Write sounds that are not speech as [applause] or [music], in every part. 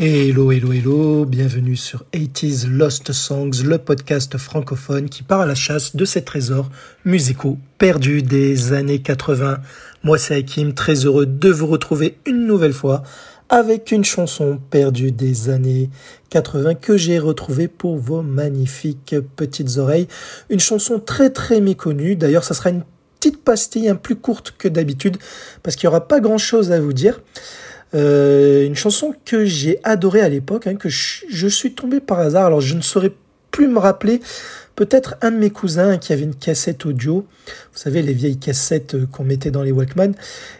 Hello, hello, hello, bienvenue sur 80s Lost Songs, le podcast francophone qui part à la chasse de ces trésors musicaux perdus des années 80. Moi c'est Hakim, très heureux de vous retrouver une nouvelle fois avec une chanson perdue des années 80 que j'ai retrouvée pour vos magnifiques petites oreilles. Une chanson très très méconnue, d'ailleurs ça sera une petite pastille un plus courte que d'habitude parce qu'il n'y aura pas grand chose à vous dire. Euh, une chanson que j'ai adorée à l'époque, hein, que je, suis tombé par hasard. Alors je ne saurais plus me rappeler. Peut-être un de mes cousins qui avait une cassette audio. Vous savez, les vieilles cassettes euh, qu'on mettait dans les Walkman.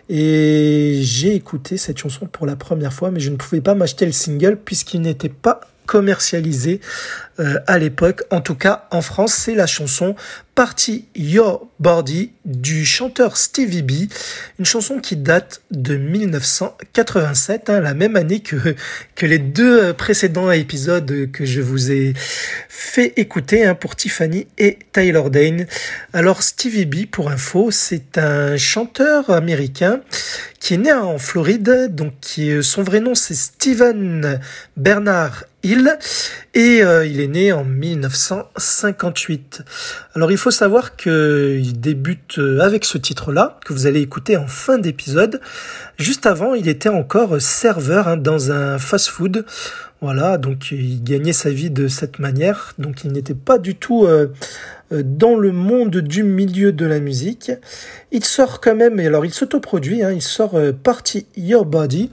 Et j'ai écouté cette chanson pour la première fois, mais je ne pouvais pas m'acheter le single puisqu'il n'était pas commercialisé euh, à l'époque. En tout cas, en France, c'est la chanson Party Your Body du chanteur Stevie B, une chanson qui date de 1987, hein, la même année que, les deux précédents épisodes que je vous ai fait écouter hein, pour Tiffany et Tyler Dane. Alors Stevie B, pour info, c'est un chanteur américain qui est né en Floride, donc qui, son vrai nom c'est Steven Bernard Hill, et euh, il est né en 1958. Alors il faut savoir qu'il débute euh, avec ce titre-là, que vous allez écouter en fin d'épisode. Juste avant, il était encore serveur hein, dans un fast-food. Voilà, donc il gagnait sa vie de cette manière. Donc il n'était pas du tout euh, euh, dans le monde du milieu de la musique. Il sort quand même, et alors il s'autoproduit, hein, il sort euh, Party Your Body,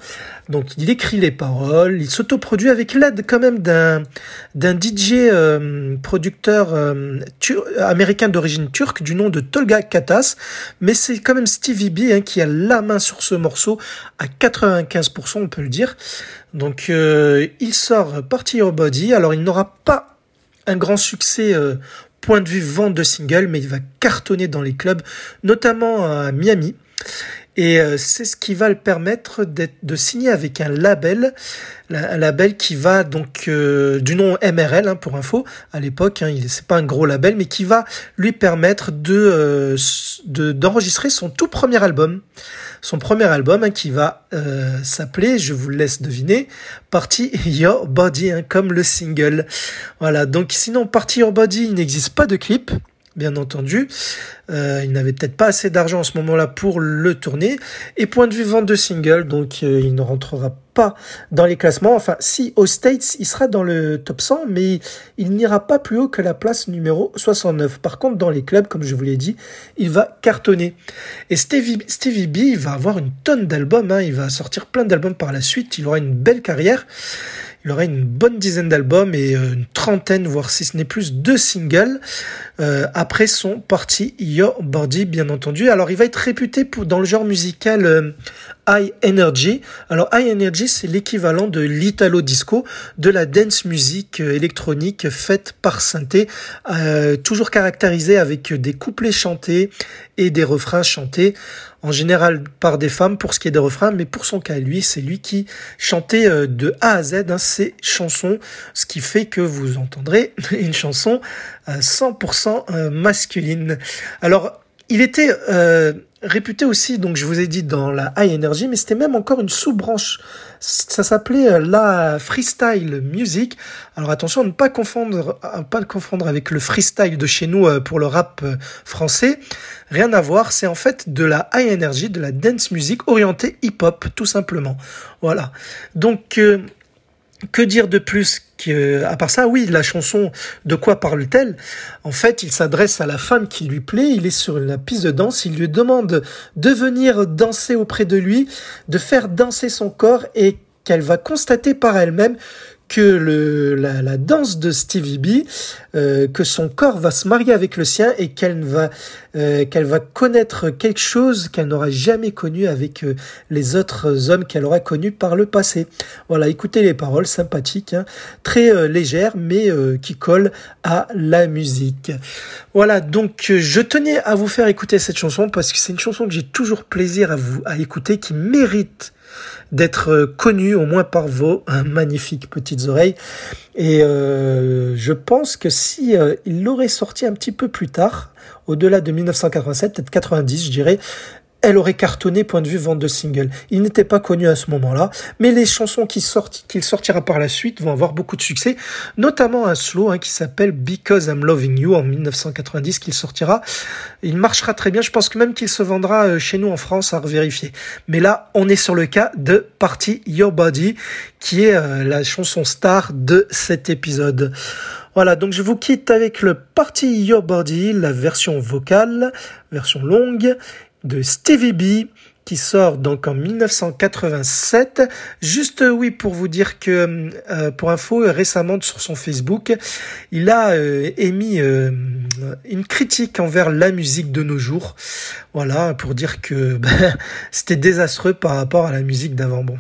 donc il écrit les paroles, il s'autoproduit avec l'aide quand même d'un d'un DJ euh, producteur américain d'origine turque du nom de Tolga Katas, mais c'est quand même Stevie B hein, qui a la main sur ce morceau à 95%, on peut le dire. Donc il sort Party Your Body, alors il n'aura pas un grand succès point de vue vente de singles, mais il va cartonner dans les clubs, notamment à Miami. Et euh, c'est ce qui va le permettre de signer avec un label, un label qui va donc euh, du nom MRL hein, pour info à l'époque. Hein, c'est pas un gros label, mais qui va lui permettre de euh, d'enregistrer son tout premier album, son premier album hein, qui va s'appeler, je vous laisse deviner, Party Your Body, comme le single. Voilà. Donc sinon Party Your Body, il n'existe pas de clip bien entendu. Euh, il n'avait peut-être pas assez d'argent en ce moment-là pour le tourner. Et point de vue vente de single, donc euh, il ne rentrera pas dans les classements. Enfin, si aux States, il sera dans le top 100, mais il n'ira pas plus haut que la place numéro 69. Par contre, dans les clubs, comme je vous l'ai dit, il va cartonner. Et Stevie, Stevie B, il va avoir une tonne d'albums. Hein. Il va sortir plein d'albums par la suite. Il aura une belle carrière. Il aura une bonne dizaine d'albums et euh, une trentaine, voire si ce n'est plus, de singles euh, après son parti Your Body, bien entendu. Alors, il va être réputé pour, dans le genre musical euh, High Energy. Alors, High Energy, c'est l'équivalent de l'Italo Disco, de la dance music électronique faite par synthé, toujours caractérisée avec des couplets chantés et des refrains chantés en général par des femmes pour ce qui est des refrains, mais pour son cas, lui, c'est lui qui chantait euh, de A à Z hein, ses chansons, ce qui fait que vous entendrez [laughs] une chanson 100% euh, euh, masculine. Alors, il était réputé aussi, donc je vous ai dit dans la high energy, mais c'était même encore une sous-branche. Ça s'appelait euh, la freestyle music. Alors attention à ne pas confondre, à pas confondre avec le freestyle de chez nous euh, pour le rap euh, français. Rien à voir. C'est en fait de la high energy, de la dance music orientée hip-hop, tout simplement. Voilà. Donc que dire de plus que, à part ça, oui, la chanson De quoi parle-t-elle? En fait, il s'adresse à la femme qui lui plaît, il est sur la piste de danse, il lui demande de venir danser auprès de lui, de faire danser son corps et qu'elle va constater par elle-même que le, la, la, danse de Stevie B, euh, que son corps va se marier avec le sien et qu'elle va, euh, qu'elle va connaître quelque chose qu'elle n'aura jamais connu avec euh, les autres hommes qu'elle aura connus par le passé. Voilà, écoutez les paroles sympathiques, hein, très euh, légères mais qui collent à la musique. Voilà, donc je tenais à vous faire écouter cette chanson parce que c'est une chanson que j'ai toujours plaisir à vous à écouter, qui mérite d'être euh, connu au moins par vos hein, magnifiques petites oreilles. Et euh, je pense que si euh, il l'aurait sorti un petit peu plus tard, au-delà de 1987, peut-être 90, je dirais, elle aurait cartonné point de vue vente de singles. Il n'était pas connu à ce moment-là, mais les chansons qu'il sortira par la suite vont avoir beaucoup de succès, notamment un slow hein, qui s'appelle Because I'm Loving You en 1990 qu'il sortira. Il marchera très bien, je pense que même qu'il se vendra euh, chez nous en France à revérifier. Mais là, on est sur le cas de Party Your Body, qui est euh, la chanson star de cet épisode. Voilà, donc je vous quitte avec le Party Your Body, la version vocale, version longue de Stevie B qui sort donc en 1987. Juste euh, oui pour vous dire que euh, pour info récemment sur son Facebook, il a euh, émis une critique envers la musique de nos jours. Voilà pour dire que [laughs] ben, c'était désastreux par rapport à la musique d'avant. Bon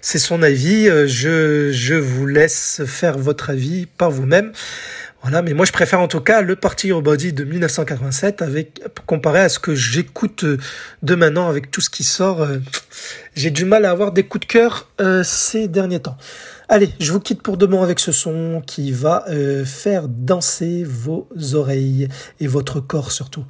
c'est son avis. Euh, je, je vous laisse faire votre avis par vous-même. Mais moi je préfère en tout cas le Party Your Body de 1987 avec comparé à ce que j'écoute euh, de maintenant avec tout ce qui sort. Euh, j'ai du mal à avoir des coups de cœur ces derniers temps. Allez, je vous quitte pour demain avec ce son qui va euh, faire danser vos oreilles et votre corps surtout.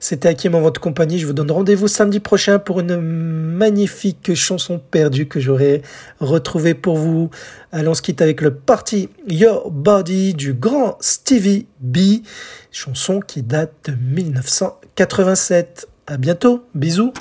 C'était Hakim en votre compagnie. Je vous donne rendez-vous samedi prochain pour une magnifique chanson perdue que j'aurai retrouvée pour vous. Allons, on se quitte avec le Party Your Body du grand Stevie B, chanson qui date de 1987. À bientôt, bisous.